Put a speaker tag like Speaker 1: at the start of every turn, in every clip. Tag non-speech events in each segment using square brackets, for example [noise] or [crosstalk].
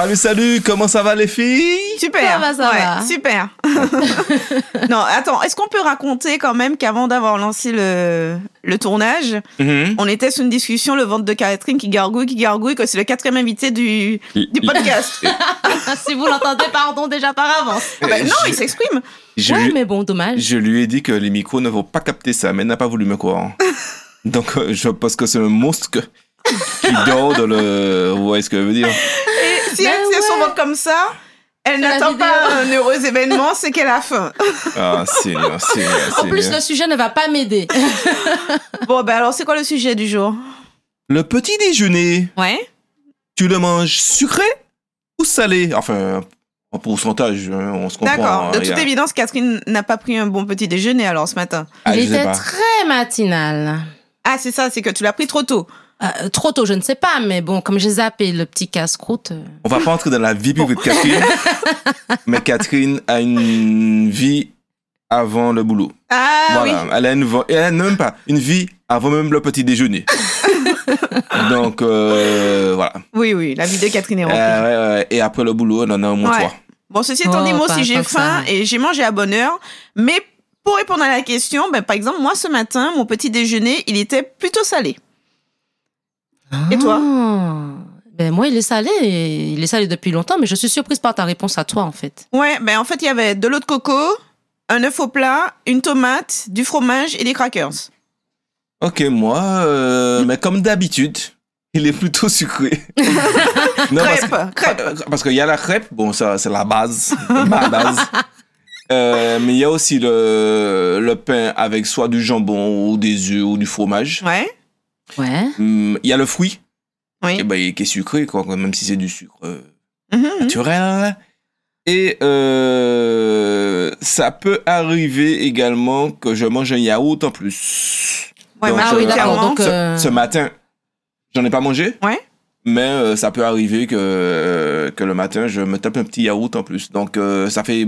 Speaker 1: Salut, salut, comment ça va les filles?
Speaker 2: Super.
Speaker 3: Ça va, ça
Speaker 2: ouais,
Speaker 3: va.
Speaker 2: Super. [laughs] non, attends, est-ce qu'on peut raconter quand même qu'avant d'avoir lancé le, le tournage,
Speaker 1: Mhm.
Speaker 2: on était sur une discussion, le ventre de Catherine qui gargouille, qui gargouille, que c'est le quatrième invité du, du podcast. [laughs] [laughs]
Speaker 3: si vous l'entendez, pardon déjà par avance.
Speaker 2: Ah ben non,
Speaker 1: je,
Speaker 2: il s'exprime.
Speaker 3: ouais,
Speaker 1: lui,
Speaker 3: mais bon, dommage.
Speaker 1: je lui ai dit que les micros ne vont pas capter ça, mais elle n'a pas voulu me croire. Donc, euh, je pense que c'est un monstre qui dort dans le. Vous voyez ce que je veux dire
Speaker 2: si
Speaker 3: Ben
Speaker 2: elle tient son
Speaker 3: ouais.
Speaker 2: ventre comme ça, elle n'attend pas un heureux événement, c'est qu'elle a faim.
Speaker 1: Ah, Seigneur, Seigneur,
Speaker 3: En plus, le sujet ne va pas m'aider. [laughs]
Speaker 2: Bon, ben alors, c'est quoi le sujet du jour?
Speaker 1: Le petit déjeuner,
Speaker 2: Ouais.
Speaker 1: tu le manges sucré ou salé? Enfin, en pourcentage, hein, on se comprend.
Speaker 2: D'accord.
Speaker 1: hein,
Speaker 2: De toute
Speaker 1: a-
Speaker 2: évidence, Catherine n'a pas pris un bon petit déjeuner alors ce matin.
Speaker 1: Ah,
Speaker 3: Il était
Speaker 1: pas.
Speaker 3: très matinal.
Speaker 2: Ah, c'est ça, c'est que tu l'as pris trop tôt.
Speaker 3: Euh, trop tôt, je ne sais pas, mais bon, comme j'ai zappé le petit casse-croûte. euh,
Speaker 1: On va pas entrer dans la vie privée de Catherine, mais Catherine a une vie avant le boulot.
Speaker 2: Ah
Speaker 1: voilà, elle a une elle a même pas une vie avant même le petit déjeuner. [laughs] Donc euh, voilà.
Speaker 2: oui. Oui, oui, la vie de Catherine est
Speaker 1: Euh,
Speaker 2: remplie.
Speaker 1: ouais, ouais, et après le boulot, on en a au moins
Speaker 2: Ouais.
Speaker 1: trois.
Speaker 2: Bon, ceci étant
Speaker 3: Oh,
Speaker 2: dit, moi aussi j'ai faim
Speaker 3: ça.
Speaker 2: et j'ai mangé à bonne heure. Mais pour répondre à la question, ben, par exemple, moi ce matin, mon petit déjeuner, il était plutôt salé. Et toi
Speaker 3: Ah. ben moi, il est salé. et Il est salé depuis longtemps, mais je suis surprise par ta réponse à toi, en fait.
Speaker 2: Ouais, ben en fait, il y avait de l'eau de coco, un œuf au plat, une tomate, du fromage et des crackers.
Speaker 1: Ok, moi, euh, mais comme d'habitude, il est plutôt sucré. [laughs] Non, parce que-
Speaker 2: crêpe, crêpe.
Speaker 1: Parce qu'il y a la crêpe, bon, ça, c'est la base, [laughs] ma base. Euh, mais il y a aussi le, le pain avec soit du jambon ou des œufs ou du fromage.
Speaker 2: Ouais.
Speaker 3: Ouais.
Speaker 1: Hum, Il y a le fruit,
Speaker 2: Oui.
Speaker 1: eh ben, qui est sucré, quoi, même si c'est du sucre euh,
Speaker 2: Mhm, mhm.
Speaker 1: naturel. Et euh, ça peut arriver également que je mange un yaourt en plus.
Speaker 2: Ouais,
Speaker 1: Donc,
Speaker 3: Ah oui,
Speaker 1: euh.
Speaker 3: Donc,
Speaker 1: ce,
Speaker 3: euh,
Speaker 1: ce matin, j'en ai pas mangé.
Speaker 2: Ouais.
Speaker 1: Mais euh, ça peut arriver que, euh, que le matin, je me tape un petit yaourt en plus. Donc, euh, ça fait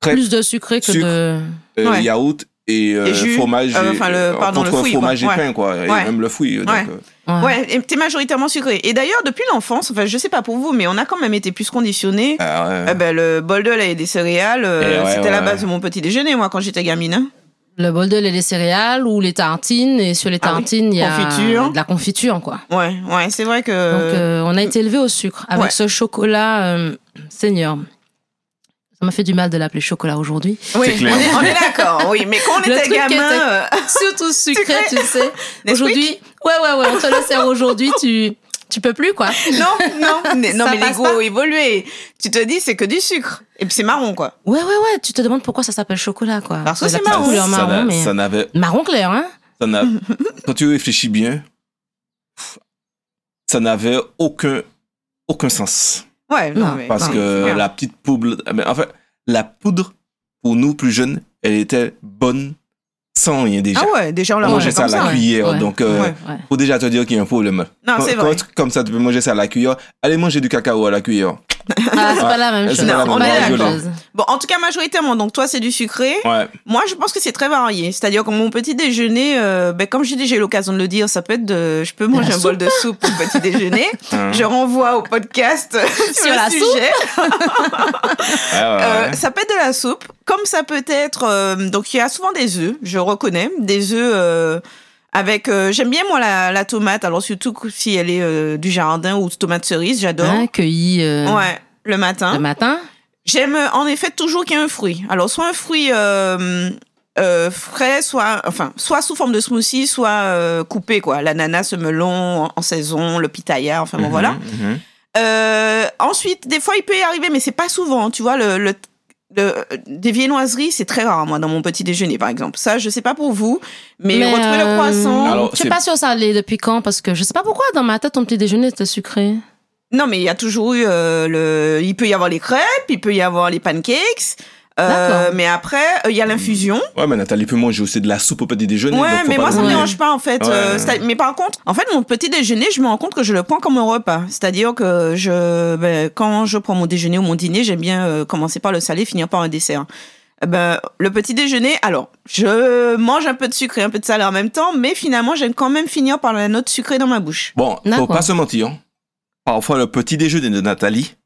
Speaker 3: plus de sucré que
Speaker 1: sucre.
Speaker 3: de.
Speaker 1: euh,
Speaker 2: Ouais.
Speaker 1: yaourt et, euh,
Speaker 2: Et jus,
Speaker 1: fromage.
Speaker 2: euh,
Speaker 1: et-
Speaker 2: enfin, le-
Speaker 1: euh,
Speaker 2: pardon, le
Speaker 1: fromage
Speaker 2: quoi.
Speaker 1: et pain, quoi. Et
Speaker 2: Ouais.
Speaker 1: même le fruit. donc,
Speaker 2: Ouais.
Speaker 1: euh,
Speaker 2: Ouais, et t'es majoritairement sucré. Et d'ailleurs, depuis l'enfance, enfin, je sais pas pour vous, mais on a quand même été plus conditionnés.
Speaker 1: ah, ouais.
Speaker 2: Eh ben, le bol de lait et des céréales, euh,
Speaker 1: Eh ouais,
Speaker 2: c'était la
Speaker 1: ouais.
Speaker 2: base de mon petit déjeuner, moi, quand j'étais gamine. hein.
Speaker 3: Le bol de lait, les céréales ou les tartines. Et sur les
Speaker 2: Ah oui.
Speaker 3: tartines, il y a
Speaker 2: Confiture.
Speaker 3: de la confiture, quoi.
Speaker 2: Ouais, ouais, c'est vrai que.
Speaker 3: Donc, euh, on a été élevé au sucre avec
Speaker 2: ouais.
Speaker 3: ce chocolat euh, Seigneur. Ça m'a fait du mal de l'appeler chocolat aujourd'hui.
Speaker 2: oui,
Speaker 1: clair.
Speaker 2: on est, on est d'accord, oui. Mais quand on [laughs]
Speaker 3: Le
Speaker 2: était gamin.
Speaker 3: était-
Speaker 2: euh, [laughs]
Speaker 3: Surtout sucré, tu sais. [laughs] Aujourd'hui, ouais, ouais, ouais, on te le sert aujourd'hui, tu, tu peux plus, quoi.
Speaker 2: non, non, mais- non,
Speaker 3: Ça
Speaker 2: mais l'ego a évolué. Tu te dis, c'est que du sucre. Et puis c'est marron, quoi.
Speaker 3: Ouais, ouais, ouais, tu te demandes pourquoi ça s'appelle chocolat, quoi.
Speaker 2: Parce que c'est marron.
Speaker 3: couleur
Speaker 1: ça
Speaker 3: marron,
Speaker 1: n'a-
Speaker 3: mais.
Speaker 1: ça n'avait.
Speaker 3: Marron clair, hein.
Speaker 1: ça quand tu réfléchis bien, ça n'avait aucun, aucun sens.
Speaker 2: Ouais, non,
Speaker 3: Non,
Speaker 2: mais.
Speaker 1: Parce
Speaker 2: non,
Speaker 1: que la petite poudre. mais En fait, la poudre, pour nous plus jeunes, elle était bonne sans rien déjà.
Speaker 2: Ah ouais, déjà on l'a mangé
Speaker 1: mangeait ça à la
Speaker 2: ça.
Speaker 1: cuillère.
Speaker 3: Ouais.
Speaker 1: Donc, euh,
Speaker 2: Ouais.
Speaker 3: Ouais.
Speaker 1: faut déjà te dire qu'il y a un problème.
Speaker 2: Non,
Speaker 1: Quand-
Speaker 2: c'est
Speaker 1: quand
Speaker 2: vrai.
Speaker 1: tu- comme ça, tu peux manger ça à la cuillère. Allez manger du cacao à la cuillère.
Speaker 3: Ah, c'est pas la même chose.
Speaker 2: même chose.
Speaker 3: chose.
Speaker 2: Bon, en tout cas, majoritairement, donc toi, c'est du sucré.
Speaker 1: Ouais.
Speaker 2: Moi, je pense que c'est très varié. C'est-à-dire que mon petit déjeuner, euh, ben, comme j'ai déjà eu l'occasion de le dire, ça peut être de. Je peux manger un bol de soupe au petit déjeuner.
Speaker 1: Hein. [laughs]
Speaker 2: Je renvoie au podcast sur, [laughs]
Speaker 3: Sur
Speaker 2: le
Speaker 3: la
Speaker 2: sujet.
Speaker 1: Ouais, [laughs] ouais,
Speaker 2: Euh, ça peut être de la soupe, comme ça peut être. euh, donc, il y a souvent des œufs, je reconnais, des œufs euh, avec. euh, J'aime bien moi la, la tomate, alors surtout si elle est euh, du jardin ou tomate cerise, j'adore.
Speaker 3: Hein, cueilli euh,
Speaker 2: Ouais, le matin.
Speaker 3: le matin.
Speaker 2: J'aime euh, en effet toujours qu'il y ait un fruit. Alors, soit un fruit euh, euh, frais, soit, enfin, soit sous forme de smoothie, soit euh, coupé, quoi. L'ananas, le melon en, en saison, le pitaya, enfin bon,
Speaker 1: Mhm,
Speaker 2: voilà.
Speaker 1: mhm.
Speaker 2: Euh, ensuite, des fois, il peut y arriver, mais c'est pas souvent. Tu vois, le, le- le- des viennoiseries, c'est très rare, moi, dans mon petit déjeuner, par exemple. Ça, je sais pas pour vous, mais, retrouver le
Speaker 3: euh,
Speaker 2: croissant.
Speaker 1: Alors,
Speaker 3: je sais
Speaker 1: c'est-
Speaker 3: pas si ça allait depuis quand, parce que je sais pas pourquoi dans ma tête ton petit déjeuner était sucré.
Speaker 2: Non, mais il y a toujours eu euh, le. Il peut y avoir les crêpes, il peut y avoir les pancakes. Euh, mais après, euh, il y a l'infusion.
Speaker 1: Ouais, mais Nathalie peut manger aussi de la soupe au petit déjeuner.
Speaker 2: Ouais,
Speaker 1: donc faut
Speaker 2: mais
Speaker 1: pas
Speaker 2: moi, ça me dérange pas, en fait.
Speaker 1: Ouais.
Speaker 2: Euh, mais par contre, en fait, mon petit déjeuner, je me rends compte que je le prends comme un repas. C'est-à-dire que je, ben, quand je prends mon déjeuner ou mon dîner, j'aime bien euh, commencer par le salé, finir par un dessert. Eh Ben, le petit déjeuner, alors, je mange un peu de sucre et un peu de salé en même temps, mais finalement, j'aime quand même finir par la note sucrée dans ma bouche.
Speaker 1: Bon, faut pas se mentir. Parfois, le petit déjeuner de Nathalie,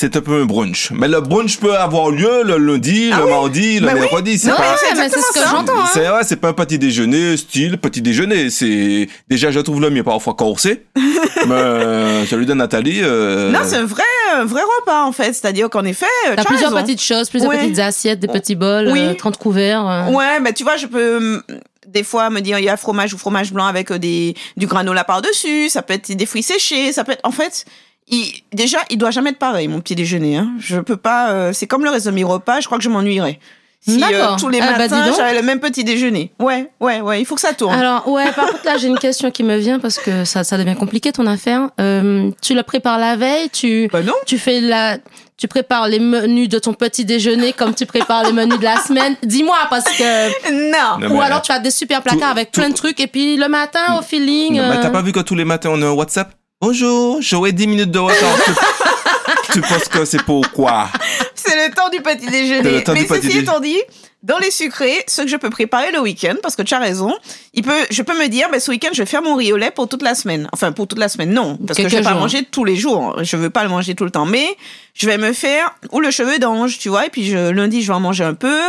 Speaker 1: c'est un peu un brunch. Mais le brunch peut avoir lieu le lundi, le mardi, le
Speaker 2: Bah oui.
Speaker 1: mercredi. C'est
Speaker 2: Non,
Speaker 1: pas,
Speaker 2: c'est
Speaker 3: mais c'est ce que j'entends. Hein.
Speaker 1: c'est ouais, c'est pas un petit déjeuner style petit déjeuner. C'est déjà je trouve le mien parfois corsé, [laughs] mais euh, celui de Nathalie. euh,
Speaker 2: Non, c'est un vrai, un vrai repas en fait. C'est-à-dire qu'en effet, euh,
Speaker 3: T'as plusieurs
Speaker 2: raison.
Speaker 3: petites choses, plusieurs
Speaker 2: Ouais.
Speaker 3: petites assiettes, des petits bols,
Speaker 2: Oui.
Speaker 3: euh, 30 couverts. euh.
Speaker 2: Ouais, mais tu vois, je peux hum, des fois me dire il y a fromage ou fromage blanc avec des du granola par dessus. Ça peut être des fruits séchés. Ça peut être en fait. Il, déjà, il doit jamais être pareil, mon petit déjeuner. Hein. Je peux pas. euh, c'est comme le reste de mes repas. Je crois que je m'ennuierais. Si euh,
Speaker 3: D'accord.
Speaker 2: tous les
Speaker 3: Ah, bah,
Speaker 2: matins j'avais le même petit déjeuner. Ouais, ouais, ouais. Il faut que ça tourne.
Speaker 3: Alors, ouais, par contre, là, j'ai une question qui me vient parce que ça, ça devient compliqué ton affaire. Euh, tu le prépares la veille, tu,
Speaker 2: Bah non.
Speaker 3: tu fais la, tu prépares les menus de ton petit déjeuner comme tu prépares les menus de la semaine. Dis-moi parce que,
Speaker 2: Non.
Speaker 1: Non,
Speaker 3: ou alors tu as des super placards
Speaker 1: Tout-
Speaker 3: avec
Speaker 1: tout-
Speaker 3: plein de trucs et puis le matin au feeling.
Speaker 1: Non, mais
Speaker 3: euh,
Speaker 1: t'as pas vu que tous les matins on a un WhatsApp? Bonjour, j'aurai 10 minutes de retard. tu, [laughs] tu penses que c'est pourquoi
Speaker 2: C'est le temps du petit déjeuner.
Speaker 1: le temps
Speaker 2: Mais ceci étant dit, dans les sucrés, ce que je peux préparer le week-end, parce que tu as raison, il peut, je peux me dire, ben, ce week-end, je vais faire mon riz au lait pour toute la semaine. Enfin, pour toute la semaine, non. Parce que je vais pas
Speaker 3: jours.
Speaker 2: manger tous les jours. Je veux pas le manger tout le temps. Mais je vais me faire, ou le cheveu d'ange, tu vois, et puis je, lundi, je vais en manger un peu.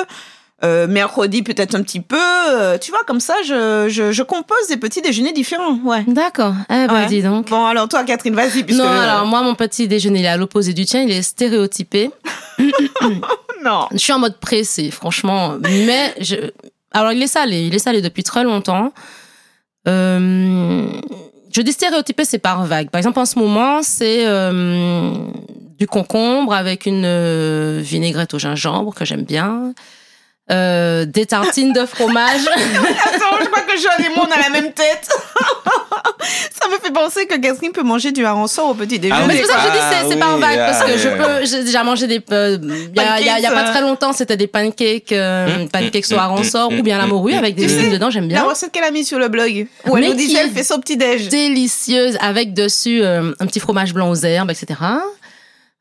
Speaker 2: Euh, mercredi, peut-être un petit peu. Euh, tu vois, comme ça, je, je, je compose des petits déjeuners différents. Ouais.
Speaker 3: D'accord. Eh ben,
Speaker 2: Ouais.
Speaker 3: dis donc.
Speaker 2: Bon, alors toi, Catherine, vas-y. puisque-
Speaker 3: Non, alors moi, mon petit déjeuner, il est à l'opposé du tien, il est stéréotypé. [laughs]
Speaker 2: Non.
Speaker 3: Je suis en mode pressé, franchement. Mais je... alors il est salé, il est salé depuis très longtemps. Euh, Je dis stéréotypé, c'est par vague. Par exemple, en ce moment, c'est euh, du concombre avec une euh, vinaigrette au gingembre que j'aime bien. Euh, des tartines de fromage. [laughs]
Speaker 2: Attends, je crois que Joanne et moi, on a la même tête. [laughs] ça me fait penser que Catherine peut manger du hareng au petit déjeuner.
Speaker 1: Ah
Speaker 3: Mais c'est pour ça que je dis c'est par
Speaker 1: oui,
Speaker 3: vague parce que
Speaker 1: ah,
Speaker 3: je peux j'ai déjà mangé des euh, il y, a- il y a- y a pas
Speaker 2: Pancakes,
Speaker 3: très longtemps c'était des pancakes euh,
Speaker 1: Mm,
Speaker 3: pancakes
Speaker 1: mm,
Speaker 3: au hareng
Speaker 1: mm,
Speaker 3: ou bien la morue avec des légumes dedans j'aime
Speaker 2: La
Speaker 3: bien
Speaker 2: recette qu'elle a mise sur le blog. Où elle
Speaker 3: Mais
Speaker 2: nous qu'elle
Speaker 3: est
Speaker 2: fait son petit déj.
Speaker 3: délicieuse avec dessus euh, un petit fromage blanc aux herbes etc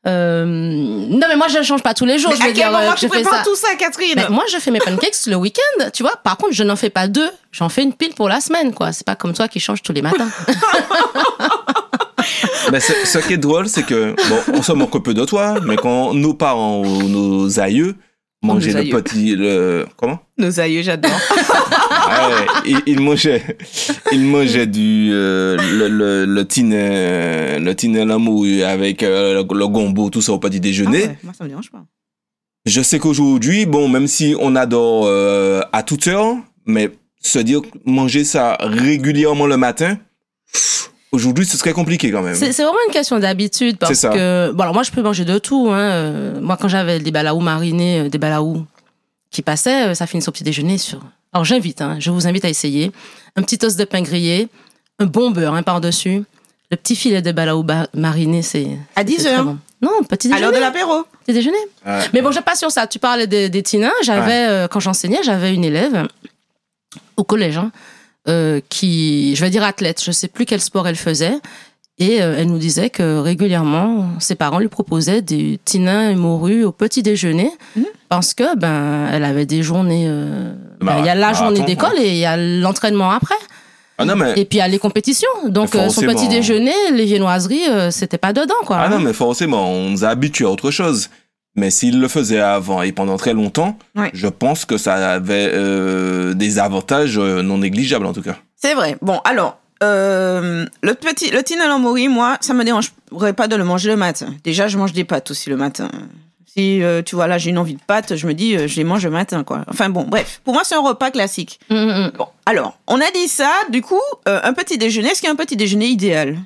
Speaker 3: Euh, non mais moi je ne change pas tous les jours
Speaker 2: Mais
Speaker 3: je
Speaker 2: à quel
Speaker 3: dire
Speaker 2: moment
Speaker 3: euh,
Speaker 2: tu
Speaker 3: je fais
Speaker 2: prépares
Speaker 3: ça
Speaker 2: tout ça, Catherine
Speaker 3: Mais moi, je fais mes pancakes le week-end, tu vois. Par contre, je n'en fais pas deux. J'en fais une pile pour la semaine, quoi. C'est pas comme toi qui change tous les matins. [laughs]
Speaker 1: Mais ce, ce qui est drôle, c'est que, bon, on se moque un peu de toi, mais quand nos parents ou nos aïeux
Speaker 2: Nos
Speaker 1: le petit. Le, comment?
Speaker 2: Nos aïeux, j'adore. [laughs]
Speaker 1: Ah ouais, ils, ils mangeaient, ils mangeaient du, euh, le, le, le tine, le tine à la mouille avec euh, le, le gombo, tout ça au petit
Speaker 2: Ah
Speaker 1: déjeuner.
Speaker 2: ouais, moi, ça me dérange pas.
Speaker 1: Je sais qu'aujourd'hui, bon, même si on adore euh, à toute heure, mais se dire manger ça régulièrement le matin, pff, aujourd'hui, ce serait compliqué quand même.
Speaker 3: C'est vraiment une question d'habitude parce
Speaker 1: C'est ça.
Speaker 3: que bon alors moi je peux manger de tout. Hein. Euh, Moi quand j'avais des balaous marinés, euh, des balaous qui passaient, euh, ça finissait au petit déjeuner sur. Alors j'invite, hein, je vous invite à essayer un petit toast de pain grillé, un bon beurre hein, par dessus, le petit filet de balaou ba- mariné, c'est
Speaker 2: À
Speaker 3: c'est
Speaker 2: 10
Speaker 3: très
Speaker 2: heures.
Speaker 3: bon. Non, petit
Speaker 2: À l'heure
Speaker 3: déjeuner.
Speaker 2: de l'apéro.
Speaker 3: Petit déjeuner.
Speaker 1: Ouais.
Speaker 3: Mais bon, je pas sur ça. Tu parlais des, des tinins. J'avais, euh, quand j'enseignais, j'avais une élève au collège hein, euh, qui, je vais dire athlète, je sais plus quel sport elle faisait. Et euh, elle nous disait que régulièrement, ses parents lui proposaient des tinins et morues au petit déjeuner
Speaker 2: Mhm.
Speaker 3: parce que ben elle avait des journées. euh, ben, il y a la journée d'école et il y a l'entraînement après.
Speaker 1: Ah non, mais,
Speaker 3: Et puis il y a les compétitions. Donc euh, son
Speaker 1: forcément.
Speaker 3: petit déjeuner, les viennoiseries, euh, c'était pas dedans quoi.
Speaker 1: ah non, mais forcément, on nous a habitués à autre chose. Mais s'il le faisait avant et pendant très longtemps,
Speaker 2: Ouais.
Speaker 1: je pense que ça avait euh, des avantages euh, non négligeables en tout cas.
Speaker 2: C'est vrai. Bon, alors, euh, le petit, le tine à l'amori, moi, ça me dérangerait pas de le manger le matin. Déjà, je mange des pâtes aussi le matin. Si, euh, tu vois, là, j'ai une envie de pâtes, je me dis, euh, je les mange le matin, quoi. Enfin, bon, bref. Pour moi, c'est un repas classique.
Speaker 3: Mm, mm, mm.
Speaker 2: Bon, alors, on a dit ça, du coup, euh, un petit déjeuner, est-ce qu'il y a un petit déjeuner idéal?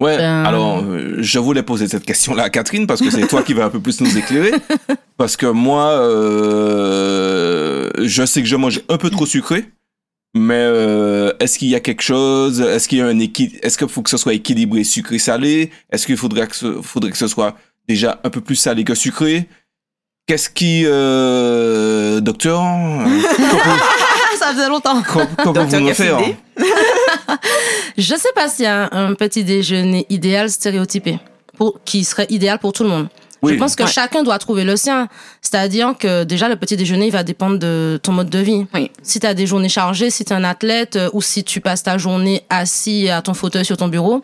Speaker 1: Ouais,
Speaker 3: Ben-
Speaker 1: alors euh, je voulais poser cette question-là à Catherine parce que c'est toi qui vas un peu plus nous éclairer. [laughs] Parce que moi, euh, je sais que je mange un peu trop sucré, mais euh, est-ce qu'il y a quelque chose Est-ce qu'il y a un équi- Est-ce qu'il faut que ce soit équilibré sucré-salé? Est-ce qu'il faudrait que, ce, faudrait que ce soit déjà un peu plus salé que sucré? Qu'est-ce qui, euh, docteur, euh, [laughs]
Speaker 3: ça faisait longtemps.
Speaker 1: comment, vous me faire
Speaker 2: Cassidy
Speaker 3: Je sais pas s'il y a un, un petit déjeuner idéal stéréotypé pour, qui serait idéal pour tout le monde.
Speaker 1: Oui.
Speaker 3: Je pense que
Speaker 2: Ouais.
Speaker 3: chacun doit trouver le sien. C'est-à-dire que déjà, le petit déjeuner, il va dépendre de ton mode de vie.
Speaker 2: Oui.
Speaker 3: Si tu as des journées chargées, si tu es un athlète euh, ou si tu passes ta journée assis à ton fauteuil sur ton bureau,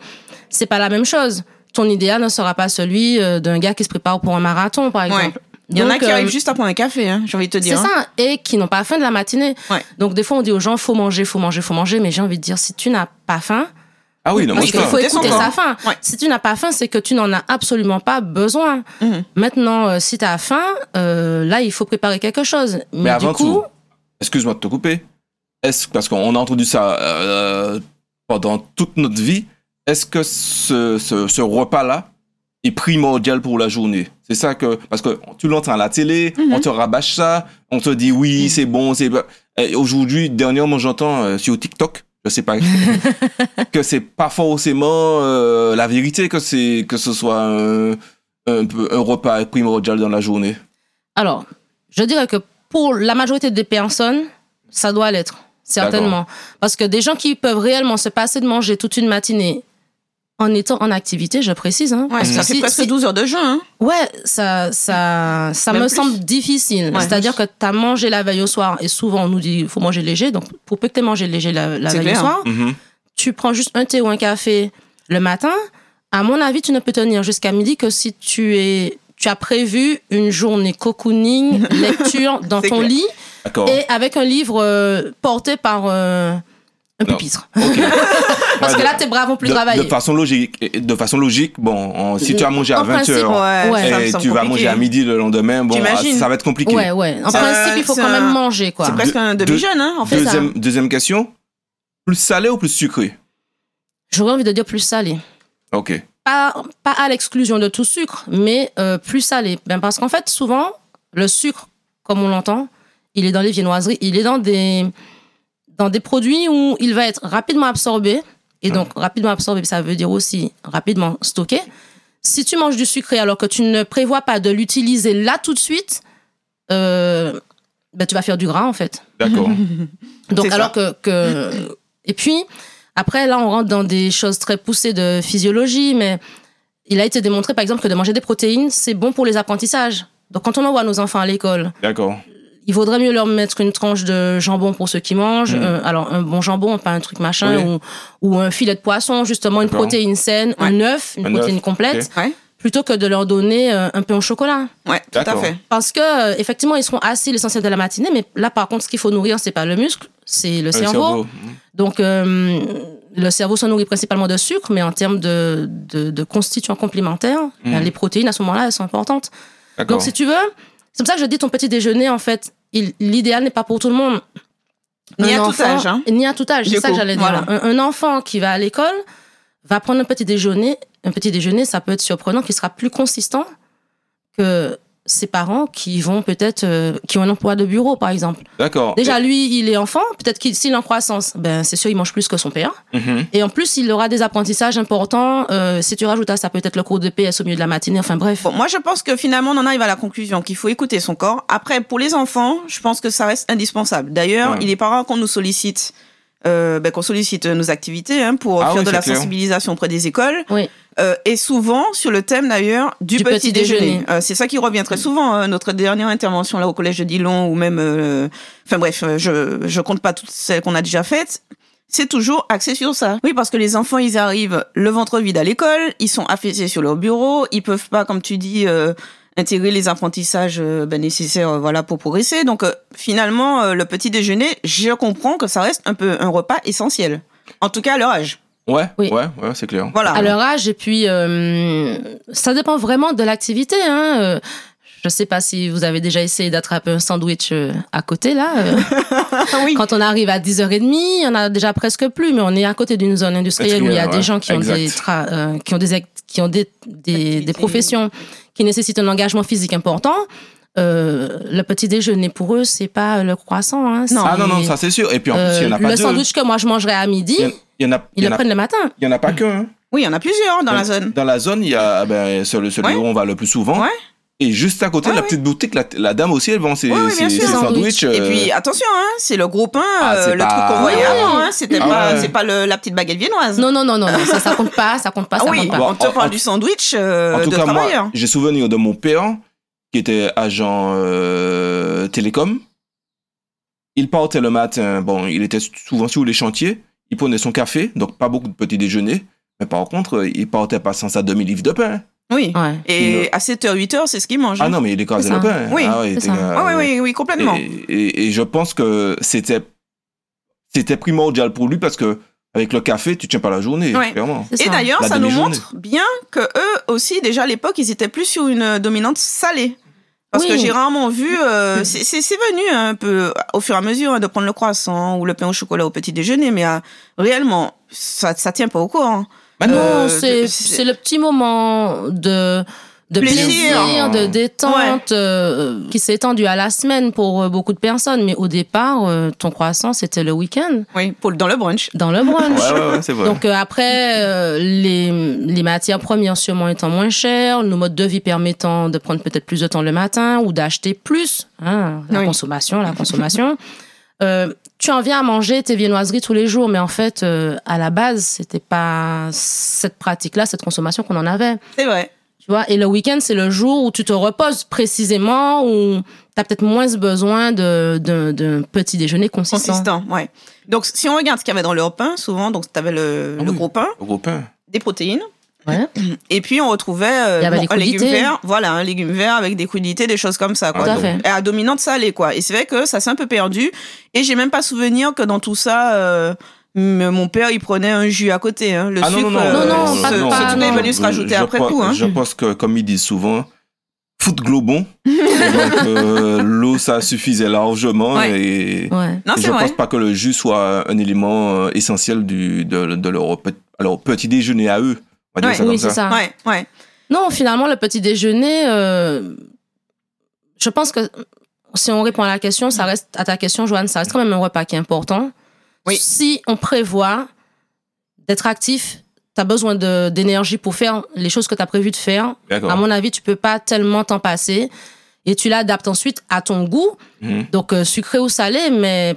Speaker 3: c'est pas la même chose. ton idéal ne sera pas celui euh, d'un gars qui se prépare pour un marathon, par exemple.
Speaker 2: Il y en a qui
Speaker 3: euh,
Speaker 2: arrivent juste à prendre un café, hein, j'ai envie de te
Speaker 3: C'est
Speaker 2: dire. hein.
Speaker 3: ça, et qui n'ont pas faim de la matinée.
Speaker 2: Ouais.
Speaker 3: Donc des fois on dit aux gens faut manger, faut manger, faut manger, mais j'ai envie de dire si tu n'as pas faim,
Speaker 1: Ah oui, non,
Speaker 2: Parce qu'il
Speaker 3: faut
Speaker 2: écouter
Speaker 3: sa faim.
Speaker 2: Ouais.
Speaker 3: Si tu n'as pas faim, c'est que tu n'en as absolument pas besoin.
Speaker 2: Mhm.
Speaker 3: Maintenant, euh, si tu as faim, euh, là il faut préparer quelque chose. Mais,
Speaker 1: Mais avant
Speaker 3: du coup,
Speaker 1: tout, excuse-moi de te couper, est-ce parce qu'on a entendu ça euh, pendant toute notre vie, est-ce que ce, ce, ce repas-là est primordial pour la journée C'est ça que parce que tu l'entends à la télé,
Speaker 2: Mhm.
Speaker 1: on te rabâche ça, on te dit oui,
Speaker 2: Mhm.
Speaker 1: c'est bon, c'est aujourd'hui, dernièrement, j'entends euh, sur TikTok, je sais pas, [laughs] que c'est pas forcément euh, la vérité que c'est que ce soit un, un peu un repas primordial dans la journée.
Speaker 3: alors, je dirais que pour la majorité des personnes, ça doit l'être. Certainement. Parce que des gens qui peuvent réellement se passer de manger toute une matinée en étant en activité, je précise. Hein,
Speaker 2: Ouais,
Speaker 3: parce que
Speaker 2: ça fait
Speaker 3: si-
Speaker 2: presque
Speaker 3: si-
Speaker 2: 12 heures de jeûne. Hein.
Speaker 3: Ouais, ça, ça, ça
Speaker 2: Même
Speaker 3: me
Speaker 2: plus.
Speaker 3: semble difficile.
Speaker 2: Ouais.
Speaker 3: C'est-à-dire que tu as mangé la veille au soir et souvent on nous dit il faut manger léger. Donc pour peu que tu aies mangé léger la, veille au soir,
Speaker 1: Mhm.
Speaker 3: tu prends juste un thé ou un café le matin. À mon avis, tu ne peux tenir jusqu'à midi que si tu es tu as prévu une journée cocooning, [laughs] lecture dans ton
Speaker 2: clair.
Speaker 3: lit et avec un livre euh, porté par euh, un
Speaker 1: Non.
Speaker 3: pupitre.
Speaker 1: Ok. [laughs]
Speaker 3: Parce
Speaker 1: Ouais,
Speaker 3: que là, tes bras vont plus
Speaker 1: de,
Speaker 3: travailler.
Speaker 1: de façon logique, de façon logique, bon, on- si tu as mangé à
Speaker 3: En
Speaker 1: 20
Speaker 3: principe,
Speaker 1: heures
Speaker 2: Ouais,
Speaker 3: Ouais.
Speaker 2: ça me
Speaker 1: et
Speaker 2: semble
Speaker 1: tu vas
Speaker 2: compliqué.
Speaker 1: manger à midi le lendemain, bon,
Speaker 2: T'imagines
Speaker 1: ça va être compliqué.
Speaker 3: Ouais, ouais. En principe, il faut quand même manger, quoi.
Speaker 2: C'est presque un demi-jeûne, hein, en fait.
Speaker 1: Deuxième, deuxième question, plus salé ou plus sucré?
Speaker 3: J'aurais envie de dire plus salé.
Speaker 1: Ok.
Speaker 3: pas, pas à l'exclusion de tout sucre, mais euh, plus salé. Ben, parce qu'en fait, souvent, le sucre, comme on l'entend, il est dans les viennoiseries, il est dans des, dans des produits où il va être rapidement absorbé. Et donc, rapidement absorbé, ça veut dire aussi rapidement stocké. Si tu manges du sucré alors que tu ne prévois pas de l'utiliser là tout de suite, euh, ben, tu vas faire du gras, en fait.
Speaker 1: D'accord. [laughs]
Speaker 3: Donc, alors que, que. Et puis, après, là, on rentre dans des choses très poussées de physiologie, mais il a été démontré, par exemple, que de manger des protéines, c'est bon pour les apprentissages. Donc, quand on envoie nos enfants à l'école,
Speaker 1: D'accord.
Speaker 3: Il vaudrait mieux leur mettre une tranche de jambon pour ceux qui mangent.
Speaker 1: Mhm.
Speaker 3: euh, alors, un bon jambon, pas un truc machin,
Speaker 1: Oui.
Speaker 3: ou, ou un filet de poisson, justement, une protéine saine, un œuf, une
Speaker 1: Un
Speaker 3: protéine complète, plutôt que de leur donner euh, un pain au chocolat.
Speaker 2: ouais, tout à fait.
Speaker 3: Parce que, euh, effectivement, ils seront assis l'essentiel de la matinée, mais là, par contre, ce qu'il faut nourrir, c'est pas le muscle, c'est le cerveau.
Speaker 1: Mhm.
Speaker 3: Donc, euh, le cerveau se nourrit principalement de sucre, mais en termes de, de, de constituants complémentaires,
Speaker 1: Mhm.
Speaker 3: ben, les protéines, à ce moment-là, elles sont importantes.
Speaker 1: D'accord.
Speaker 3: Donc, si tu veux, c'est pour ça que je dis ton petit déjeuner, en fait, l'idéal n'est pas pour tout le monde.
Speaker 2: Ni
Speaker 3: Un
Speaker 2: à tout âge, hein.
Speaker 3: Ni à tout âge, c'est ça que j'allais dire.
Speaker 2: voilà.
Speaker 3: Un, un enfant qui va à l'école va prendre un petit déjeuner. Un petit déjeuner, ça peut être surprenant, qui sera plus consistant que ses parents qui vont peut-être, euh, qui ont un emploi de bureau, par exemple.
Speaker 1: D'accord.
Speaker 3: Déjà, lui, il est enfant. Peut-être qu'il s'il est en croissance, ben, c'est sûr, il mange plus que son père.
Speaker 1: Mhm.
Speaker 3: Et en plus, il aura des apprentissages importants. Euh, si tu rajoutes à ça peut-être le cours de PS au milieu de la matinée, enfin bref.
Speaker 2: Bon, moi, je pense que finalement, on en arrive à la conclusion qu'il faut écouter son corps. Après, pour les enfants, je pense que ça reste indispensable. D'ailleurs,
Speaker 1: Ouais.
Speaker 2: il est pas rare qu'on nous sollicite, euh, ben, qu'on sollicite nos activités hein, pour
Speaker 1: Ah
Speaker 2: faire
Speaker 1: oui,
Speaker 2: de la
Speaker 1: clair.
Speaker 2: sensibilisation auprès des écoles.
Speaker 3: Oui.
Speaker 2: Euh, et souvent sur le thème d'ailleurs du,
Speaker 3: Du
Speaker 2: petit,
Speaker 3: petit
Speaker 2: déjeuner.
Speaker 3: déjeuner.
Speaker 2: Euh, c'est ça qui revient très souvent. hein, notre dernière intervention là au collège de Dillon ou même, euh, enfin bref, euh, je je compte pas toutes celles qu'on a déjà faites. C'est toujours axé sur ça. Oui, parce que les enfants, ils arrivent le ventre vide à l'école, ils sont affaissés sur leur bureau, ils peuvent pas, comme tu dis, euh, intégrer les apprentissages euh, ben, nécessaires, euh, voilà, pour progresser. Donc euh, finalement, euh, le petit déjeuner, je comprends que ça reste un peu un repas essentiel. En tout cas à leur âge.
Speaker 1: Ouais,
Speaker 3: Oui.
Speaker 1: ouais, ouais, c'est clair.
Speaker 2: Voilà.
Speaker 3: À leur âge, et puis euh, ça dépend vraiment de l'activité. Hein. Je sais pas si vous avez déjà essayé d'attraper un sandwich euh, à côté, là. euh. [laughs]
Speaker 2: oui.
Speaker 3: Quand on arrive à 10h30, il y en a déjà presque plus, mais on est à côté d'une zone industrielle où il y a des gens qui ont des, tra- euh, qui ont des, qui ont des, des, professions qui nécessitent un engagement physique important. Euh, le petit déjeuner pour eux, c'est pas le croissant. Hein,
Speaker 2: Non.
Speaker 1: Ah non, non, ça c'est sûr. Et puis en plus, il n'y en a pas
Speaker 3: le
Speaker 1: deux.
Speaker 3: sandwich que moi je mangerais à midi,
Speaker 1: Il y en- y a,
Speaker 3: ils
Speaker 1: y
Speaker 3: le prennent le matin.
Speaker 1: il y en a pas qu'un. hein.
Speaker 2: Oui, il y en a plusieurs dans la zone.
Speaker 1: Dans la zone, il y a ben, celui, où on va le plus souvent. Et juste à côté,
Speaker 2: Ouais,
Speaker 1: la petite boutique, la, la dame aussi, elle vend ses,
Speaker 2: bien
Speaker 1: ses- ses
Speaker 3: Sandwich.
Speaker 1: sandwichs.
Speaker 2: Et
Speaker 1: euh,
Speaker 2: puis attention, hein, c'est le gros pain,
Speaker 1: Ah,
Speaker 2: euh,
Speaker 1: c'est
Speaker 2: le
Speaker 1: pas-
Speaker 2: truc qu'on voyait
Speaker 3: Ah oui.
Speaker 2: avant. Hein, c'était
Speaker 1: Ah
Speaker 2: pas,
Speaker 1: ouais.
Speaker 2: c'est pas le- la petite baguette viennoise.
Speaker 3: Non, non, non, non, non, ça, ça compte pas, ça compte pas,
Speaker 2: ah
Speaker 3: ça
Speaker 2: oui,
Speaker 3: compte pas.
Speaker 1: Bon,
Speaker 2: on te
Speaker 1: en-
Speaker 2: parle
Speaker 1: en-
Speaker 2: du sandwich euh,
Speaker 1: en tout
Speaker 2: de
Speaker 1: cas, moi,
Speaker 2: travailleur.
Speaker 1: j'ai souvenir de mon père, qui était agent euh, télécom. Il partait le matin, bon, il était souvent sur les chantiers, il prenait son café, donc pas beaucoup de petit déjeuner. Mais par contre, il partait pas sans sa demi-livre de pain.
Speaker 2: Oui.
Speaker 3: Ouais.
Speaker 2: Et à 7h, 8h, c'est ce qu'ils mangent.
Speaker 1: Ah non, mais il écrasait
Speaker 3: C'est
Speaker 1: le pain.
Speaker 2: Oui,
Speaker 1: ah, ouais,
Speaker 2: oui, oui, oui, complètement.
Speaker 1: Et, et- et je pense que c'était c'était primordial pour lui parce que avec le café, tu tiens pas la journée,
Speaker 2: Ouais.
Speaker 1: clairement.
Speaker 2: Et d'ailleurs, ça nous montre bien que eux aussi, déjà à l'époque, ils étaient plus sur une dominante salée. Parce
Speaker 3: Oui.
Speaker 2: que j'ai rarement vu, euh, c'est venu un peu au fur et à mesure hein, de prendre le croissant ou le pain au chocolat au petit déjeuner, mais euh, réellement, ça, ça tient pas au courant.
Speaker 1: Bah
Speaker 3: Non,
Speaker 2: Euh,
Speaker 3: c'est
Speaker 2: de-
Speaker 3: le petit moment de de
Speaker 2: Plaisir.
Speaker 3: plaisir, de détente euh, qui s'est étendu à la semaine pour euh, beaucoup de personnes. Mais au départ, euh, ton croissant, c'était le week-end,
Speaker 2: Oui, pour, dans le brunch.
Speaker 3: dans le brunch.
Speaker 1: Ouais, ouais, ouais, c'est vrai.
Speaker 3: Donc euh, après, euh, les, les matières premières sûrement étant moins chères, nos modes de vie permettant de prendre peut-être plus de temps le matin ou d'acheter plus, hein, la
Speaker 2: Oui.
Speaker 3: consommation, la consommation. Tu en viens à manger tes viennoiseries tous les jours, mais en fait, euh, à la base, c'était pas cette pratique-là, cette consommation qu'on en avait.
Speaker 2: C'est vrai.
Speaker 3: Tu vois, et le week-end, c'est le jour où tu te reposes précisément, où tu as peut-être moins besoin de- de- d'un petit déjeuner consistant.
Speaker 2: Consistant, ouais. Donc, si on regarde ce qu'il y avait dans leur pain, souvent, donc tu avais le,
Speaker 1: Ah
Speaker 2: le
Speaker 1: oui.
Speaker 2: gros pain,
Speaker 1: Le gros pain.
Speaker 2: des protéines,
Speaker 3: Ouais.
Speaker 2: et puis on retrouvait euh,
Speaker 3: des
Speaker 2: un légume vert, voilà, un légume vert avec des crudités, des choses comme ça, quoi.
Speaker 1: Tout à
Speaker 2: Donc,
Speaker 3: fait.
Speaker 2: Et à dominante salée, quoi. Et c'est vrai que ça s'est un peu perdu, et j'ai même pas souvenir que dans tout ça, euh, mon père, il prenait un jus à côté, hein. Le
Speaker 1: Ah non,
Speaker 2: sucre,
Speaker 1: non, non.
Speaker 2: euh,
Speaker 3: Non, non,
Speaker 2: ce-
Speaker 3: pas-
Speaker 2: ce
Speaker 3: pas- non.
Speaker 2: venu se rajouter
Speaker 1: je
Speaker 2: après
Speaker 1: pense-
Speaker 2: coup, hein.
Speaker 1: Je pense que, comme ils disent souvent, foot globon. [laughs] donc, euh, l'eau, ça suffisait largement.
Speaker 2: Ouais.
Speaker 1: Et,
Speaker 3: Ouais.
Speaker 2: Non,
Speaker 1: et
Speaker 2: c'est
Speaker 1: je
Speaker 2: vrai.
Speaker 1: pense pas que le jus soit un élément euh, essentiel du, de, de leur, petit déjeuner à eux. On va dire
Speaker 2: Ouais.
Speaker 1: ça
Speaker 3: Oui, c'est
Speaker 1: ça.
Speaker 3: ça.
Speaker 2: Ouais, ouais.
Speaker 3: Non, finalement, le petit déjeuner, euh, je pense que si on répond à la question, ça reste à ta question, Joanne, ça reste quand même un repas qui est important.
Speaker 2: Oui.
Speaker 3: Si on prévoit d'être actif, tu as besoin de- d'énergie pour faire les choses que tu as prévu de faire.
Speaker 1: D'accord.
Speaker 3: À mon avis, tu peux pas tellement t'en passer. Et tu l'adaptes ensuite à ton goût,
Speaker 1: Mhm.
Speaker 3: donc euh, sucré ou salé, mais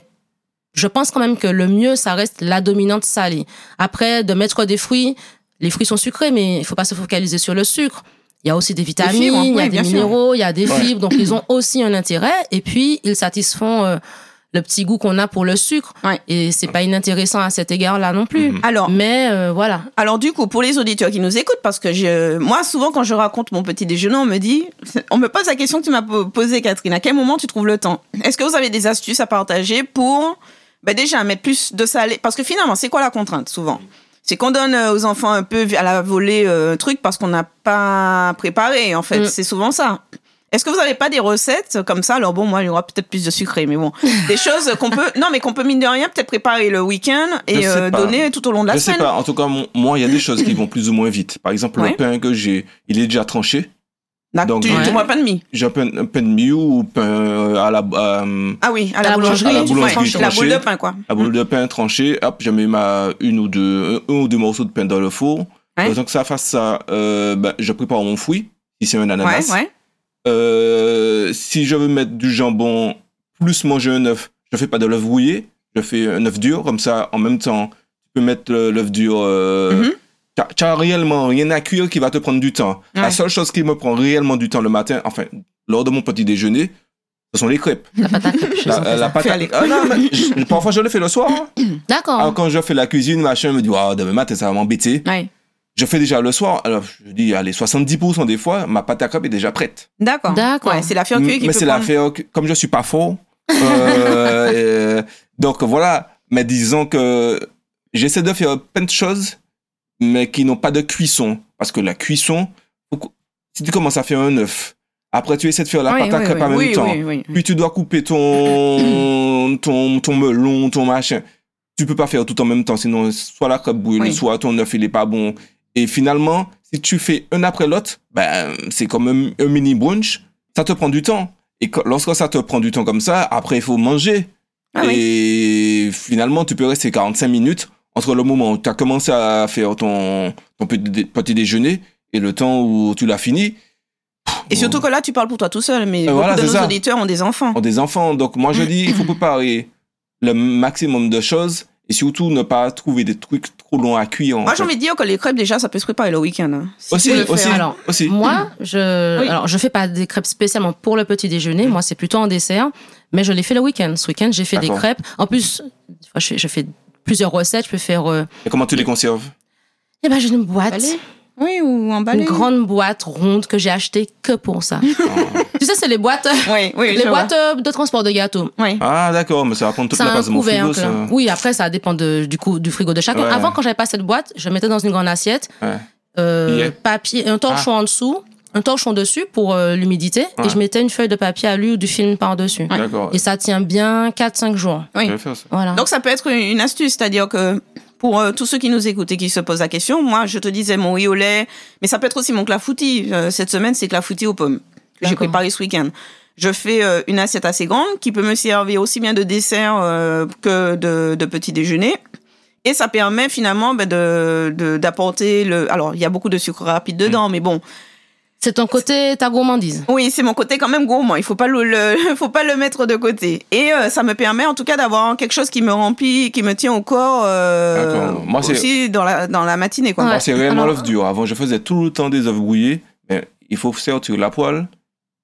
Speaker 3: je pense quand même que le mieux, ça reste la dominante salée. Après, de mettre des fruits, les fruits sont sucrés, mais il faut pas se focaliser sur le sucre. Il y a aussi des vitamines,
Speaker 2: fibres,
Speaker 3: il y a
Speaker 2: oui,
Speaker 3: des minéraux, il y a des
Speaker 1: Ouais.
Speaker 3: fibres, donc ils ont aussi un intérêt. Et puis, ils satisfont euh, le petit goût qu'on a pour le sucre.
Speaker 2: Ouais.
Speaker 3: Et c'est pas inintéressant à cet égard-là non plus.
Speaker 1: Mhm.
Speaker 2: Alors,
Speaker 3: Mais euh, voilà.
Speaker 2: Alors du coup, pour les auditeurs qui nous écoutent, parce que je, moi souvent quand je raconte mon petit déjeuner, on me dit, on me pose la question que tu m'as po- posée, Catherine. À quel moment tu trouves le temps? Est-ce que vous avez des astuces à partager pour, ben déjà mettre plus de salé? Parce que finalement, c'est quoi la contrainte souvent? C'est qu'on donne euh, aux enfants un peu à la volée euh, un truc parce qu'on n'a pas préparé. En fait,
Speaker 3: Mm.
Speaker 2: c'est souvent ça. Est-ce que vous n'avez pas des recettes comme ça? Alors bon, moi, il y aura peut-être plus de sucré, mais bon, [laughs] des choses qu'on peut, non, mais qu'on peut mine de rien peut-être préparer le week-end et euh, donner tout au long de la
Speaker 1: Je sais
Speaker 2: semaine.
Speaker 1: pas. En tout cas, moi, il y a des choses qui vont plus ou moins vite. Par exemple,
Speaker 2: Ouais.
Speaker 1: le pain que j'ai, il est déjà tranché. Donc,
Speaker 2: tu,
Speaker 3: ouais.
Speaker 2: vois pas de mie.
Speaker 1: J'ai un pain, de mie ou pain euh, à la, euh,
Speaker 2: Ah oui, à
Speaker 3: À
Speaker 2: la,
Speaker 3: la
Speaker 2: boulangerie.
Speaker 3: boulangerie,
Speaker 1: À la boulangerie
Speaker 2: Ouais, la
Speaker 1: tranchée.
Speaker 2: boule de pain, quoi.
Speaker 1: la boule de pain tranché. Hop, je mets ma une ou deux, un, un ou deux morceaux de pain dans le four.
Speaker 2: Ouais.
Speaker 1: Le temps que ça fasse ça, euh, ben, je prépare mon fruit. Si c'est un ananas.
Speaker 2: ouais.
Speaker 1: Euh, si je veux mettre du jambon plus manger un œuf, je fais pas de l'œuf brouillé, je fais un œuf dur comme ça. En même temps, tu peux mettre l'œuf dur. Euh,
Speaker 2: Mhm.
Speaker 1: T'as- t'as réellement rien à cuire qui va te prendre du temps.
Speaker 2: Ouais.
Speaker 1: La seule chose qui me prend réellement du temps le matin, enfin lors de mon petit déjeuner, ce sont les crêpes.
Speaker 3: La pâte à crêpes, je
Speaker 1: La, euh, la pâte à-. Ah non, mais je- parfois je le fais le soir. hein. [coughs]
Speaker 3: D'accord.
Speaker 1: Ah, quand je fais la cuisine, machin, je me dit, ah, demain matin, ça va m'embêter.
Speaker 2: Ouais.
Speaker 1: Je fais déjà le soir. Alors, je dis, allez, 70% des fois, ma pâte à crêpes est déjà prête.
Speaker 2: D'accord.
Speaker 3: D'accord.
Speaker 2: Ouais, c'est la qui
Speaker 1: Mais
Speaker 2: peut
Speaker 1: c'est
Speaker 2: prendre...
Speaker 1: que- comme je suis pas fort. euh, [laughs] euh, donc voilà. Mais disons que j'essaie de faire plein de choses, mais qui n'ont pas de cuisson. Parce que la cuisson, si tu commences à faire un œuf, après tu essaies de faire la
Speaker 2: Oui,
Speaker 1: pâte à crêpes en même temps. Puis tu dois couper ton, [coughs] ton, ton melon, ton machin. Tu peux pas faire tout en même temps, sinon soit la crêpe brûle, soit ton œuf il est pas bon. Et finalement, si tu fais un après l'autre, ben, c'est comme un, un mini brunch, ça te prend du temps. Et que- lorsque ça te prend du temps comme ça, après il faut manger.
Speaker 2: Ah oui.
Speaker 1: et finalement, tu peux rester 45 minutes entre le moment où tu as commencé à faire ton, ton petit, dé- petit déjeuner et le temps où tu l'as fini.
Speaker 2: Et surtout que là, tu parles pour toi tout seul, mais
Speaker 1: Euh,
Speaker 2: beaucoup
Speaker 1: voilà,
Speaker 2: de nos
Speaker 1: ça.
Speaker 2: auditeurs ont des enfants.
Speaker 1: ont des enfants. Donc moi je dis, il faut préparer le maximum de choses et surtout ne pas trouver des trucs trop longs à cuire.
Speaker 2: Moi, j'ai envie de dire que les crêpes, déjà, ça peut se préparer le week-end. hein. Si
Speaker 1: Aussi, aussi,
Speaker 2: faire.
Speaker 3: Alors,
Speaker 1: aussi.
Speaker 3: Moi, je,
Speaker 2: Oui.
Speaker 3: alors, je fais pas des crêpes spécialement pour le petit déjeuner. Moi, c'est plutôt en dessert. Mais je l'ai fait le week-end. Ce week-end, j'ai fait des crêpes. En plus, fais- je fais plusieurs recettes. Je peux faire. euh,
Speaker 1: Et comment tu les conserves
Speaker 3: Eh ben, j'ai une boîte.
Speaker 2: Emballé Oui, ou
Speaker 3: Une
Speaker 2: emballé.
Speaker 3: grande boîte ronde que j'ai achetée que pour ça. [laughs] tu sais, c'est les boîtes,
Speaker 2: Oui, oui,
Speaker 3: les
Speaker 2: je
Speaker 3: boîtes euh, de transport de gâteaux.
Speaker 2: Oui.
Speaker 1: Ah, d'accord, mais ça va prendre toute
Speaker 3: Ça
Speaker 1: la
Speaker 3: a un
Speaker 1: place de mon frigo, ça.
Speaker 3: Oui, après, ça dépend de- du, coup, du frigo de chacun.
Speaker 1: Ouais.
Speaker 3: Avant, quand j'avais pas cette boîte, je mettais dans une grande assiette
Speaker 1: Ouais.
Speaker 3: euh,
Speaker 1: Yeah.
Speaker 3: papier, un torchon en dessous, un torchon dessus pour euh, l'humidité,
Speaker 1: Ouais.
Speaker 3: et je mettais une feuille de papier à lui ou du film par-dessus. Et ça tient bien 4-5 jours.
Speaker 2: Oui.
Speaker 1: Je vais faire ça.
Speaker 3: Voilà.
Speaker 2: Donc ça peut être une astuce, c'est-à-dire que pour euh, tous ceux qui nous écoutent et qui se posent la question, moi je te disais mon riz au lait, mais ça peut être aussi mon clafoutis. Euh, cette semaine c'est clafoutis aux pommes que j'ai préparé ce week-end. Je fais euh, une assiette assez grande qui peut me servir aussi bien de dessert euh, que de, de petit déjeuner. Et ça permet finalement ben, de de- d'apporter le. Alors il y a beaucoup de sucre rapide dedans, mais bon,
Speaker 3: c'est ton côté, ta gourmandise.
Speaker 2: oui, c'est mon côté quand même gourmand. Il faut pas le, le- [laughs] faut pas le mettre de côté. Et euh, ça me permet en tout cas d'avoir quelque chose qui me remplit, qui me tient au corps euh.
Speaker 1: Moi, c'est-
Speaker 2: aussi dans la dans la matinée quoi.
Speaker 3: Ouais.
Speaker 1: Moi, c'est réellement l'œuf dur. Avant, je faisais tout le temps des œufs brouillés. Mais il faut sortir la poêle,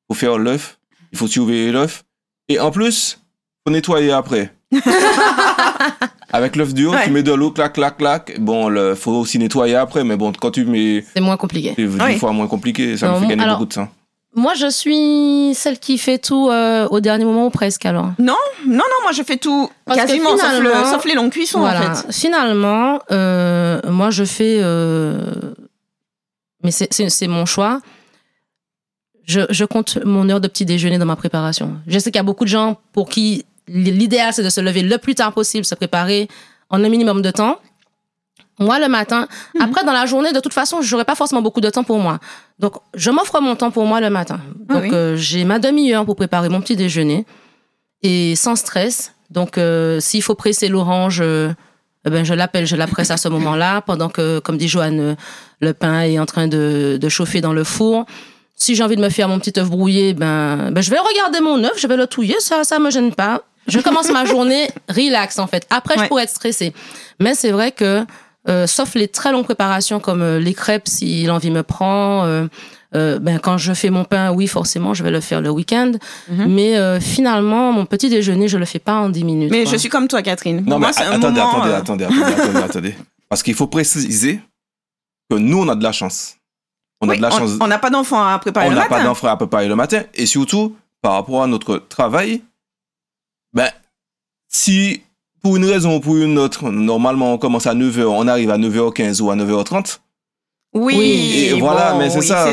Speaker 1: il faut faire l'œuf, il faut surveiller l'œuf. Et en plus, il faut nettoyer après. [laughs] Avec l'œuf dur,
Speaker 2: Ouais.
Speaker 1: tu mets de l'eau, clac, clac, clac. Bon, il faut aussi nettoyer après, mais bon, quand tu mets,
Speaker 3: C'est moins compliqué.
Speaker 1: c'est
Speaker 2: Oui.
Speaker 1: fois moins compliqué. Ça
Speaker 3: Non,
Speaker 1: me fait gagner
Speaker 3: alors-
Speaker 1: beaucoup de temps.
Speaker 3: Moi, je suis celle qui fait tout euh, au dernier moment ou presque alors.
Speaker 2: Non, non, moi je fais tout
Speaker 3: Parce
Speaker 2: quasiment sauf, le-
Speaker 3: finalement-
Speaker 2: sauf les longues cuissons
Speaker 3: voilà.
Speaker 2: en fait.
Speaker 3: Finalement, euh, moi, je fais. euh, mais c'est- mon choix. Je, je compte mon heure de petit déjeuner dans ma préparation. Je sais qu'il y a beaucoup de gens pour qui l'idéal, c'est de se lever le plus tard possible, se préparer en un minimum de temps. Moi, le matin,
Speaker 2: Mhm.
Speaker 3: après, dans la journée, de toute façon, j'aurai pas forcément beaucoup de temps pour moi. Donc, je m'offre mon temps pour moi le matin.
Speaker 2: Ah
Speaker 3: Donc,
Speaker 2: oui.
Speaker 3: euh, j'ai ma demi-heure pour préparer mon petit déjeuner et sans stress. Donc, euh, s'il faut presser l'orange, euh, eh ben, je l'appelle, je la presse à ce moment-là, pendant que, comme dit Joanne, le pain est en train de, de chauffer dans le four. Si j'ai envie de me faire mon petit œuf brouillé, ben, ben, je vais regarder mon œuf, je vais le touiller, ça, ça me gêne pas. Je commence ma journée relax, en fait. Après, je pourrais être stressée. Mais c'est vrai que, euh, sauf les très longues préparations comme euh, les crêpes, si l'envie me prend, euh, euh, ben, quand je fais mon pain, oui, forcément, je vais le faire le week-end.
Speaker 2: Mhm.
Speaker 3: Mais euh, finalement, mon petit déjeuner, je le fais pas en 10 minutes.
Speaker 2: Mais
Speaker 3: quoi.
Speaker 2: je suis comme toi Catherine.
Speaker 1: Non, mais
Speaker 2: un
Speaker 1: attendez,
Speaker 2: moment,
Speaker 1: attendez,
Speaker 2: euh,
Speaker 1: attendez, attendez, [laughs] attendez, attendez. Parce qu'il faut préciser que nous, on a de la chance. On a de la
Speaker 2: on-
Speaker 1: chance.
Speaker 2: On n'a pas d'enfants à préparer
Speaker 1: on
Speaker 2: le
Speaker 1: n'a
Speaker 2: matin.
Speaker 1: pas d'enfants à préparer le matin. Et surtout, par rapport à notre travail, ben, si pour une raison ou pour une autre, normalement on commence à 9h, on arrive à 9h15 ou à 9h30,
Speaker 2: Oui,
Speaker 3: Oui,
Speaker 1: et voilà,
Speaker 2: bon,
Speaker 1: mais c'est
Speaker 2: oui,
Speaker 1: ça,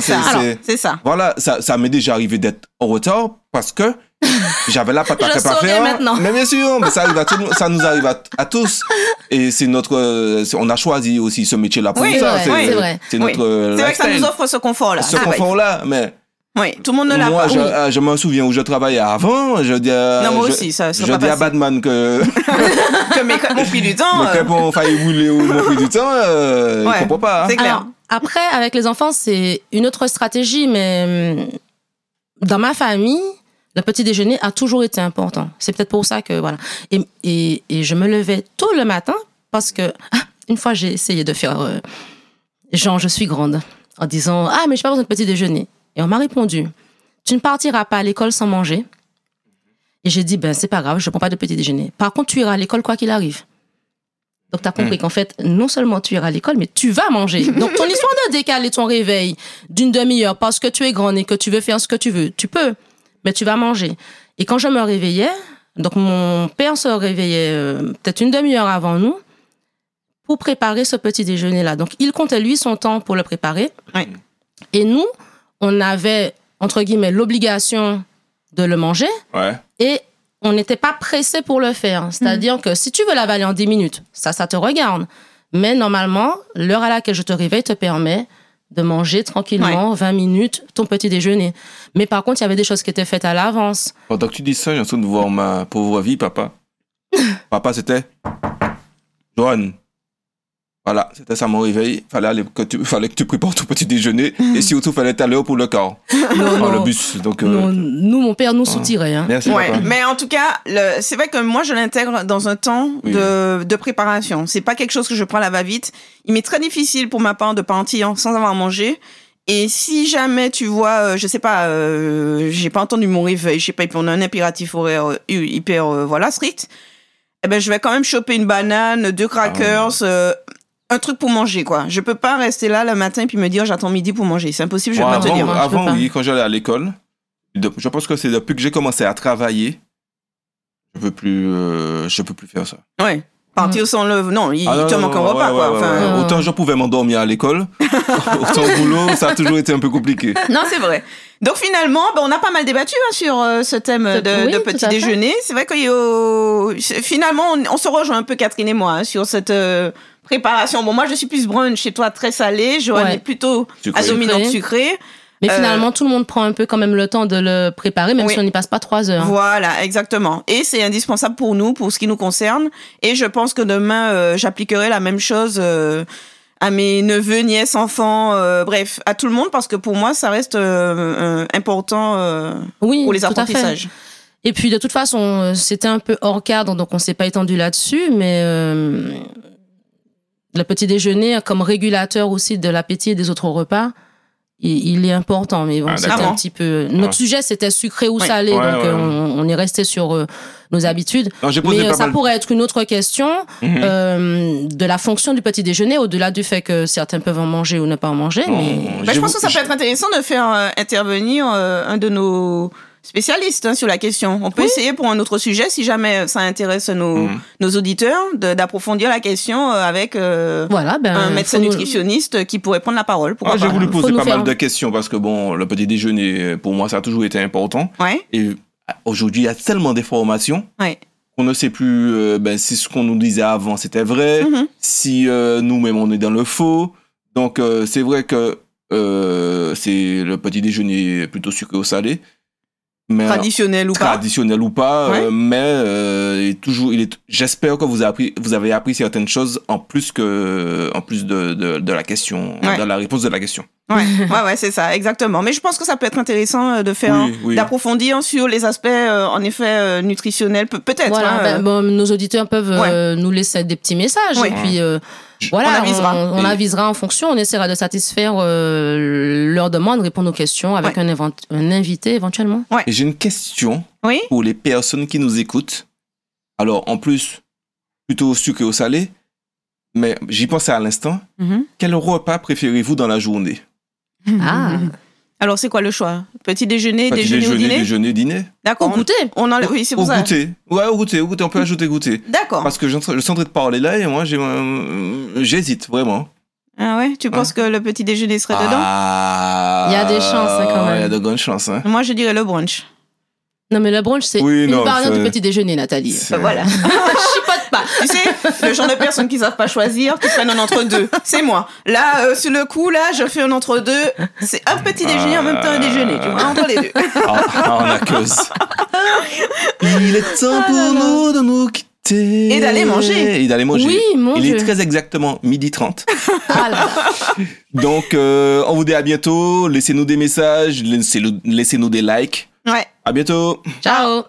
Speaker 2: C'est ça.
Speaker 1: voilà, ça, ça m'est déjà arrivé d'être en retard parce que [laughs] j'avais la pâte à faire.
Speaker 3: maintenant.
Speaker 1: Mais bien sûr, mais ça, arrive à tout ça nous arrive à, à tous. Et c'est notre, on a choisi aussi ce métier-là pour
Speaker 2: Oui,
Speaker 1: ça.
Speaker 3: c'est vrai, c'est vrai.
Speaker 1: C'est
Speaker 2: Oui.
Speaker 1: notre
Speaker 2: C'est vrai que ça nous offre ce confort-là.
Speaker 1: ce
Speaker 2: Ah, ouais.
Speaker 1: confort-là, mais
Speaker 2: Oui, tout le monde ne l'a
Speaker 1: moi,
Speaker 2: pas.
Speaker 1: je,
Speaker 2: Oui.
Speaker 1: euh, je me souviens où je travaillais avant. Je dis, à-
Speaker 2: Non, moi
Speaker 1: je,
Speaker 2: aussi, ça
Speaker 1: je dis à. Batman que [laughs]
Speaker 2: Que mes crêpes ont pris du temps. euh,
Speaker 1: crêpe ont failli brûler ou m'ont pris du temps. Euh,
Speaker 2: Ouais,
Speaker 1: Il comprend pas. hein.
Speaker 2: c'est clair.
Speaker 3: Alors, après, avec les enfants, c'est une autre stratégie, mais hum, dans ma famille, le petit déjeuner a toujours été important. C'est peut-être pour ça que, voilà. Et, et, et je me levais tôt le matin parce que, ah, une fois, j'ai essayé de faire, euh, genre, je suis grande, en disant, ah, mais je pas besoin de petit déjeuner. Et on m'a répondu, tu ne partiras pas à l'école sans manger. Et j'ai dit, ben, c'est pas grave, je ne prends pas de petit déjeuner. Par contre, tu iras à l'école quoi qu'il arrive. Donc, tu as compris qu'en fait, non seulement tu iras à l'école, mais tu vas manger. Donc, ton histoire de décaler ton réveil d'une demi-heure parce que tu es grande et que tu veux faire ce que tu veux, tu peux, mais tu vas manger. Et quand je me réveillais, donc mon père se réveillait euh, peut-être une demi-heure avant nous pour préparer ce petit déjeuner-là. Donc, il comptait lui son temps pour le préparer.
Speaker 2: Oui.
Speaker 3: Et nous, on avait, entre guillemets, l'obligation de le manger
Speaker 1: Ouais.
Speaker 3: et on n'était pas pressé pour le faire. C'est-à-dire que si tu veux l'avaler en 10 minutes, ça, ça te regarde. Mais normalement, l'heure à laquelle je te réveille te permet de manger tranquillement 20 minutes ton petit déjeuner. Mais par contre, il y avait des choses qui étaient faites à l'avance.
Speaker 1: Pendant que tu dis ça, j'ai l'impression de voir ma pauvre vie, papa. [laughs] papa, c'était Joanne. Voilà, c'était ça mon réveil. Fallait, aller, que tu, [laughs] fallait que tu prépares ton petit déjeuner et surtout, fallait être à l'heure pour le car.
Speaker 3: Non,
Speaker 1: Dans le
Speaker 3: non.
Speaker 1: bus. Donc, euh,
Speaker 3: Non, nous, mon père nous soutirait. hein.
Speaker 1: merci,
Speaker 2: Ouais, mais en tout cas, le- c'est vrai que moi, je l'intègre dans un temps
Speaker 1: Oui.
Speaker 2: de, de préparation. C'est pas quelque chose que je prends à la va-vite. Il m'est très difficile pour ma part de partir sans avoir mangé. Et si jamais tu vois, euh, je sais pas, euh, j'ai pas entendu mon réveil, je sais pas, et puis on a un impératif horaire euh, hyper, euh, voilà, strict, eh ben, je vais quand même choper une banane, deux crackers, euh, un truc pour manger, quoi. Je peux pas rester là le matin puis me dire j'attends midi pour manger. C'est impossible, je vais
Speaker 1: Bon,
Speaker 2: pas
Speaker 1: avant,
Speaker 2: tenir.
Speaker 3: moi, je
Speaker 1: avant, oui, quand j'allais à l'école, je pense que c'est depuis que j'ai commencé à travailler, je peux plus, euh, je peux plus faire ça.
Speaker 2: Ouais. Partir sans le. Non, il,
Speaker 1: Ah,
Speaker 2: te
Speaker 1: non,
Speaker 2: manque un
Speaker 1: ouais,
Speaker 2: repas,
Speaker 1: ouais,
Speaker 2: quoi.
Speaker 1: ouais,
Speaker 2: Enfin,
Speaker 1: ouais.
Speaker 3: euh,
Speaker 1: Autant je pouvais m'endormir à l'école, [laughs] autant au boulot, ça a toujours été un peu compliqué. [laughs]
Speaker 2: Non, c'est vrai. Donc finalement, ben, on a pas mal débattu hein, sur euh, ce thème de,
Speaker 3: oui,
Speaker 2: de
Speaker 3: tout
Speaker 2: petit déjeuner. C'est vrai que euh, finalement, on, on se rejoint un peu Catherine et moi hein, sur cette euh, préparation. Bon, moi, je suis plus brunch chez toi, très salé. Joanne
Speaker 3: Ouais.
Speaker 2: est plutôt à dominante
Speaker 3: Sucré.
Speaker 2: sucrée.
Speaker 3: Mais
Speaker 2: Euh,
Speaker 3: finalement, tout le monde prend un peu quand même le temps de le préparer, même
Speaker 2: Oui.
Speaker 3: si on n'y passe pas trois heures.
Speaker 2: Voilà, exactement. Et c'est indispensable pour nous, pour ce qui nous concerne. Et je pense que demain, euh, j'appliquerai la même chose euh, à mes neveux, nièces, enfants, euh, bref, à tout le monde, parce que pour moi, ça reste euh, euh, important euh,
Speaker 3: Oui,
Speaker 2: pour les apprentissages.
Speaker 3: Et puis de toute façon, c'était un peu hors cadre, donc on s'est pas étendu là-dessus, mais euh, le petit déjeuner comme régulateur aussi de l'appétit et des autres repas, il, il est important. Mais bon,
Speaker 1: Ah,
Speaker 3: c'était un petit peu. Notre
Speaker 1: Ah.
Speaker 3: sujet c'était sucré ou
Speaker 2: Oui.
Speaker 3: salé,
Speaker 1: Ouais,
Speaker 3: donc
Speaker 1: ouais,
Speaker 3: euh,
Speaker 1: ouais.
Speaker 3: on, on est resté sur euh, nos habitudes.
Speaker 1: Non, j'ai posé
Speaker 3: Mais euh, ça
Speaker 1: mal.
Speaker 3: pourrait être une autre question
Speaker 1: Mhm.
Speaker 3: euh, de la fonction du petit déjeuner, au-delà du fait que certains peuvent en manger ou ne pas en manger. Mais
Speaker 2: Ben, je pense que ça peut être intéressant de faire euh, intervenir euh, un de nos spécialistes hein, sur la question. On peut
Speaker 3: Oui.
Speaker 2: essayer pour un autre sujet, si jamais ça intéresse nos, nos auditeurs, d'approfondir la question euh, avec euh,
Speaker 3: voilà, ben,
Speaker 2: un médecin
Speaker 3: nous-
Speaker 2: nutritionniste qui pourrait prendre la parole.
Speaker 1: Ah, j'ai voulu poser pas
Speaker 3: faire-
Speaker 1: mal de questions parce que bon, le petit déjeuner, pour moi, ça a toujours été important.
Speaker 2: Ouais,
Speaker 1: Et aujourd'hui, il y a tellement d'informations
Speaker 2: ouais.
Speaker 1: qu'on ne sait plus euh, ben, si ce qu'on nous disait avant c'était vrai,
Speaker 2: Mhm.
Speaker 1: si euh, nous-mêmes on est dans le faux. Donc euh, c'est vrai que euh, c'est le petit déjeuner plutôt sucré ou salé. Mais
Speaker 2: Traditionnel ou pas.
Speaker 1: traditionnel ou pas,
Speaker 2: Ouais.
Speaker 1: euh, mais euh, il est toujours, il est. J'espère que vous avez appris, vous avez appris certaines choses en plus que, en plus de, de, de la question,
Speaker 2: Ouais.
Speaker 1: de la réponse de la question.
Speaker 2: Ouais, [laughs] ouais, ouais, c'est ça, exactement. Mais je pense que ça peut être intéressant euh, de faire,
Speaker 1: Oui, oui.
Speaker 2: d'approfondir sur les aspects, euh, en effet, euh, nutritionnels, Pe- peut-être.
Speaker 3: Voilà,
Speaker 2: hein,
Speaker 3: ben,
Speaker 2: euh,
Speaker 3: bon, nos auditeurs peuvent euh, nous laisser des petits messages
Speaker 2: Ouais.
Speaker 3: et puis euh, voilà,
Speaker 2: On avisera.
Speaker 3: on, on
Speaker 1: Et-
Speaker 3: avisera en fonction, on essaiera de satisfaire euh, leurs demandes, répondre aux questions avec un, invité éventuellement.
Speaker 1: Et j'ai une question
Speaker 2: Oui.
Speaker 1: pour les personnes qui nous écoutent. Alors, en plus, plutôt au sucré ou au salé, mais j'y pensais à l'instant.
Speaker 2: mhm.
Speaker 1: Quel repas préférez-vous dans la journée?
Speaker 3: Ah, [laughs]
Speaker 2: Alors, c'est quoi le choix? Petit déjeuner,
Speaker 1: Petit
Speaker 2: déjeuner, ou dîner?
Speaker 1: déjeuner, dîner
Speaker 2: D'accord.
Speaker 3: au goûter.
Speaker 2: On en... Oui, c'est pour ça.
Speaker 1: goûter. Ouais, au goûter, goûter. On peut ajouter goûter.
Speaker 2: D'accord.
Speaker 1: Parce que je suis en train de parler là et moi, euh, j'hésite vraiment.
Speaker 2: Ah ouais, tu penses que le petit déjeuner serait dedans?
Speaker 1: Ah,
Speaker 3: Il y a des chances, hein, quand même.
Speaker 1: Il y a de grandes chances. Hein.
Speaker 2: Moi, je dirais le brunch.
Speaker 3: Non mais le brunch c'est
Speaker 1: Oui,
Speaker 3: une
Speaker 1: non,
Speaker 3: variante
Speaker 1: c'est-
Speaker 3: du petit déjeuner, Nathalie.
Speaker 2: Voilà.
Speaker 3: Chipote [laughs] pas.
Speaker 2: Tu sais, le genre de personnes qui savent pas choisir, qui prennent un entre-deux. C'est moi. Là, euh, sur le coup, là, je fais un entre-deux. C'est un petit déjeuner en même temps un déjeuner, tu vois, entre les deux.
Speaker 1: Ah, ah, on a cause. Il est temps pour nous de nous quitter.
Speaker 2: Et d'aller manger.
Speaker 1: Et d'aller manger.
Speaker 3: Oui, mon
Speaker 1: Il
Speaker 3: Dieu.
Speaker 1: est très exactement midi 30. [laughs]
Speaker 3: Ah là.
Speaker 1: Donc, euh, on vous dit à bientôt. Laissez-nous des messages, laissez-nous laissez-nous des likes.
Speaker 2: Ouais.
Speaker 1: À bientôt.
Speaker 3: Ciao.